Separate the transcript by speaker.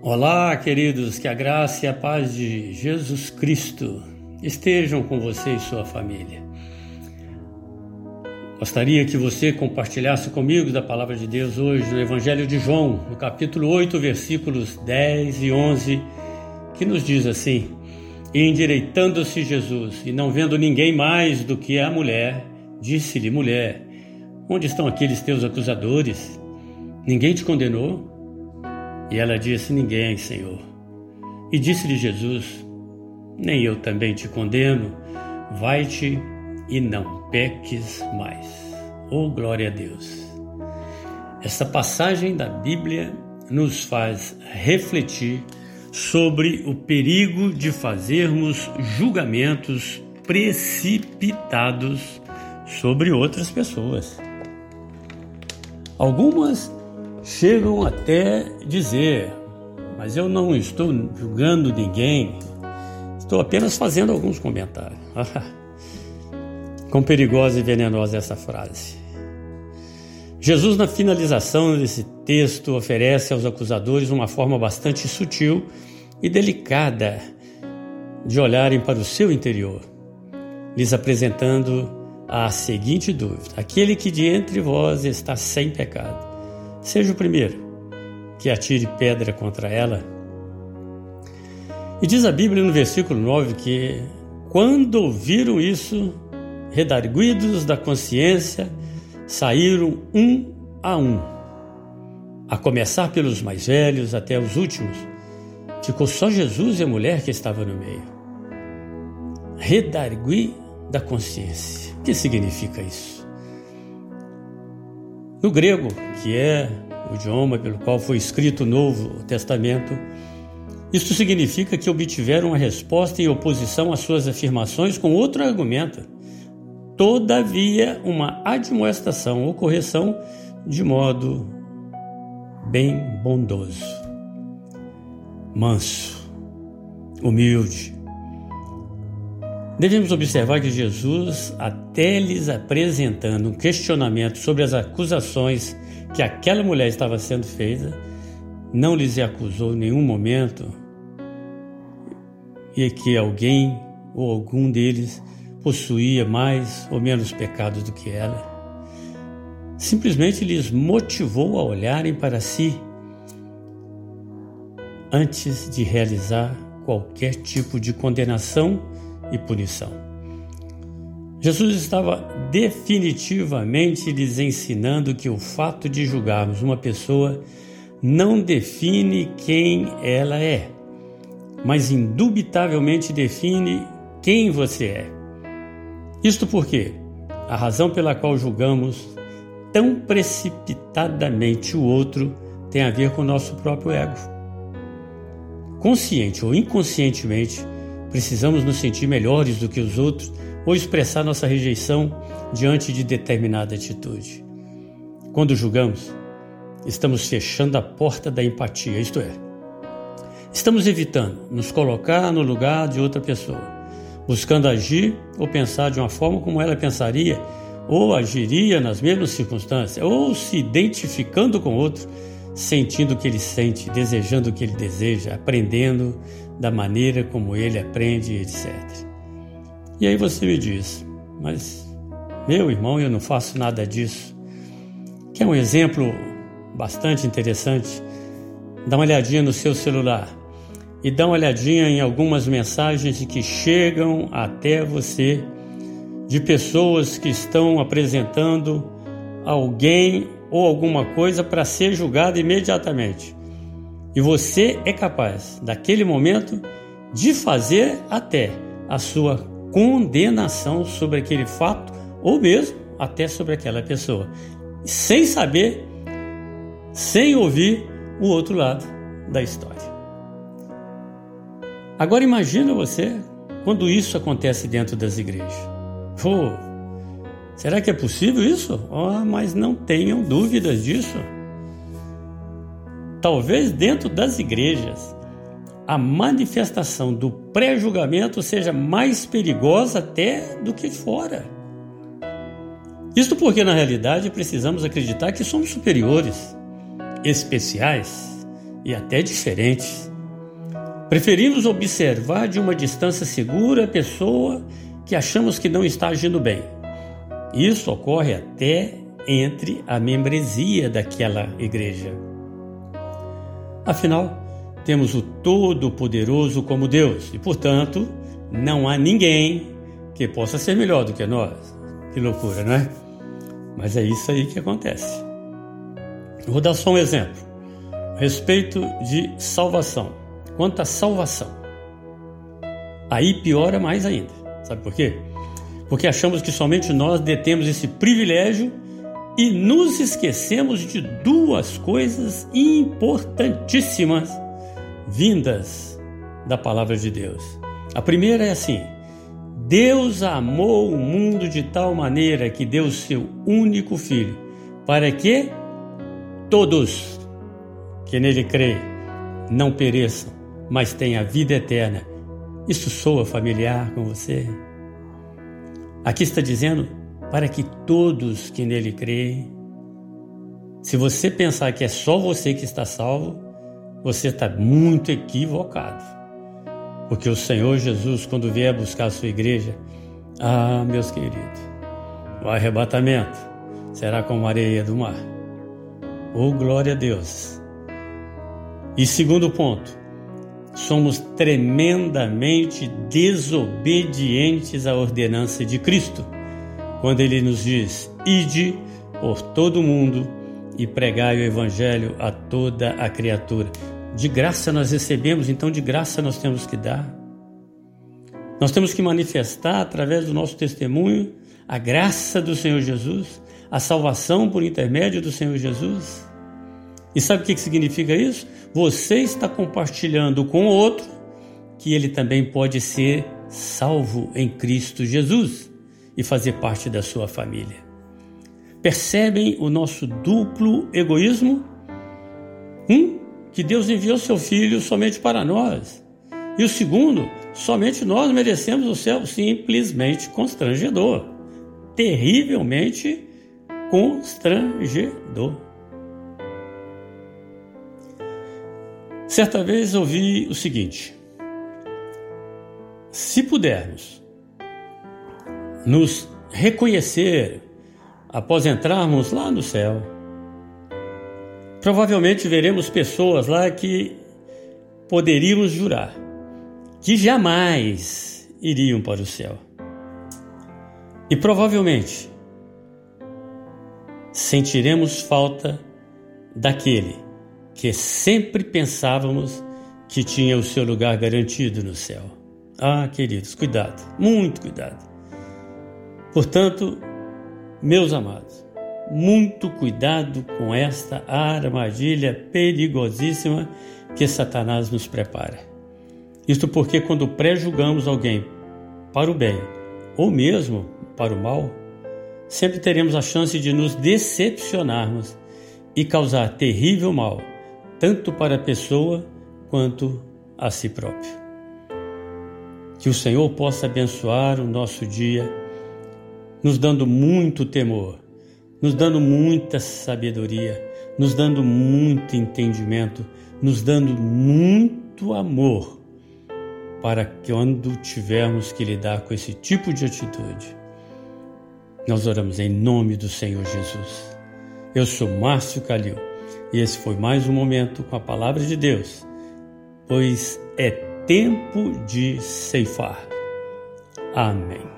Speaker 1: Olá, queridos, que a graça e a paz de Jesus Cristo estejam com você e sua família. Gostaria que você compartilhasse comigo da palavra de Deus hoje no Evangelho de João, no capítulo 8, versículos 10 e 11, que nos diz assim: E endireitando-se Jesus, e não vendo ninguém mais do que a mulher, disse-lhe: Mulher, onde estão aqueles teus acusadores? Ninguém te condenou? E ela disse: Ninguém, Senhor. E disse-lhe Jesus: Nem eu também te condeno. Vai-te e não peques mais. Oh, glória a Deus. Esta passagem da Bíblia nos faz refletir sobre o perigo de fazermos julgamentos precipitados sobre outras pessoas. Algumas chegam até dizer: Mas eu não estou julgando ninguém, estou apenas fazendo alguns comentários. Quão perigosa e venenosa essa frase. Jesus, na finalização desse texto, oferece aos acusadores uma forma bastante sutil e delicada de olharem para o seu interior, lhes apresentando a seguinte dúvida: aquele que de entre vós está sem pecado, seja o primeiro que atire pedra contra ela. E diz a Bíblia no versículo 9 que, quando ouviram isso, redarguidos da consciência, saíram um a um, a começar pelos mais velhos até os últimos. Ficou só Jesus e a mulher que estava no meio. Redargui da consciência. O que significa isso? No grego, que é o idioma pelo qual foi escrito o Novo Testamento, isto significa que obtiveram uma resposta em oposição às suas afirmações com outro argumento. Todavia, uma admoestação ou correção de modo bem bondoso, manso, humilde, Devemos observar que Jesus, até lhes apresentando um questionamento sobre as acusações que aquela mulher estava sendo feita, não lhes acusou em nenhum momento e que alguém ou algum deles possuía mais ou menos pecados do que ela. Simplesmente lhes motivou a olharem para si antes de realizar qualquer tipo de condenação e punição. Jesus estava definitivamente lhes ensinando que o fato de julgarmos uma pessoa não define quem ela é, mas indubitavelmente define quem você é. Isto porque a razão pela qual julgamos tão precipitadamente o outro tem a ver com o nosso próprio ego. Consciente ou inconscientemente, Precisamos nos sentir melhores do que os outros ou expressar nossa rejeição diante de determinada atitude. Quando julgamos, estamos fechando a porta da empatia, isto é, estamos evitando nos colocar no lugar de outra pessoa, buscando agir ou pensar de uma forma como ela pensaria ou agiria nas mesmas circunstâncias, ou se identificando com outro, sentindo o que ele sente, desejando o que ele deseja, aprendendo da maneira como ele aprende, etc. E aí você me diz, mas meu irmão, eu não faço nada disso. Que é um exemplo bastante interessante. Dá uma olhadinha no seu celular e dá uma olhadinha em algumas mensagens que chegam até você de pessoas que estão apresentando alguém ou alguma coisa para ser julgado imediatamente. E você é capaz, daquele momento, de fazer até a sua condenação sobre aquele fato ou mesmo até sobre aquela pessoa, sem saber, sem ouvir o outro lado da história. Agora imagina você quando isso acontece dentro das igrejas. Será que é possível isso? Oh, mas não tenham dúvidas disso. Talvez dentro das igrejas a manifestação do pré-julgamento seja mais perigosa até do que fora. Isto porque, na realidade, precisamos acreditar que somos superiores, especiais, e até diferentes. Preferimos observar de uma distância segura a pessoa que achamos que não está agindo bem. Isso ocorre até entre a membresia daquela igreja. Afinal, temos o Todo-Poderoso como Deus e, portanto, não há ninguém que possa ser melhor do que nós. Que loucura, não é? Mas é isso aí que acontece. Vou dar só um exemplo a respeito de salvação. Quanto à salvação, aí piora mais ainda. Sabe por quê? Porque achamos que somente nós detemos esse privilégio e nos esquecemos de duas coisas importantíssimas vindas da palavra de Deus. A primeira é assim: Deus amou o mundo de tal maneira que deu seu único filho, para que todos que nele creem não pereçam, mas tenham a vida eterna. Isso soa familiar com você? Aqui está dizendo para que todos que nele creem. Se você pensar que é só você que está salvo, você está muito equivocado. Porque o Senhor Jesus, quando vier buscar a sua igreja, ah, meus queridos, o arrebatamento será como a areia do mar. Oh, glória a Deus! E segundo ponto, somos tremendamente desobedientes à ordenança de Cristo, quando ele nos diz: ide por todo o mundo e pregai o evangelho a toda a criatura. De graça nós recebemos, então de graça nós temos que dar. Nós temos que manifestar através do nosso testemunho a graça do Senhor Jesus, a salvação por intermédio do Senhor Jesus. E sabe o que significa isso? Você está compartilhando com o outro que ele também pode ser salvo em Cristo Jesus e fazer parte da sua família. Percebem o nosso duplo egoísmo? Um, que Deus enviou seu Filho somente para nós. E o segundo, somente nós merecemos o céu simplesmente constrangedor. Terrivelmente constrangedor. Certa vez ouvi o seguinte: se pudermos nos reconhecer após entrarmos lá no céu, provavelmente veremos pessoas lá que poderíamos jurar que jamais iriam para o céu. E provavelmente sentiremos falta daquele que sempre pensávamos que tinha o seu lugar garantido no céu. Ah, queridos, cuidado, muito cuidado. Portanto, meus amados, muito cuidado com esta armadilha perigosíssima que Satanás nos prepara. Isto porque quando pré-julgamos alguém para o bem ou mesmo para o mal, sempre teremos a chance de nos decepcionarmos e causar terrível mal tanto para a pessoa quanto a si próprio. Que o Senhor possa abençoar o nosso dia, nos dando muito temor, nos dando muita sabedoria, nos dando muito entendimento, nos dando muito amor, para que quando tivermos que lidar com esse tipo de atitude, nós oramos em nome do Senhor Jesus. Eu sou Márcio Calil e esse foi mais um momento com a palavra de Deus, pois é tempo de ceifar. Amém.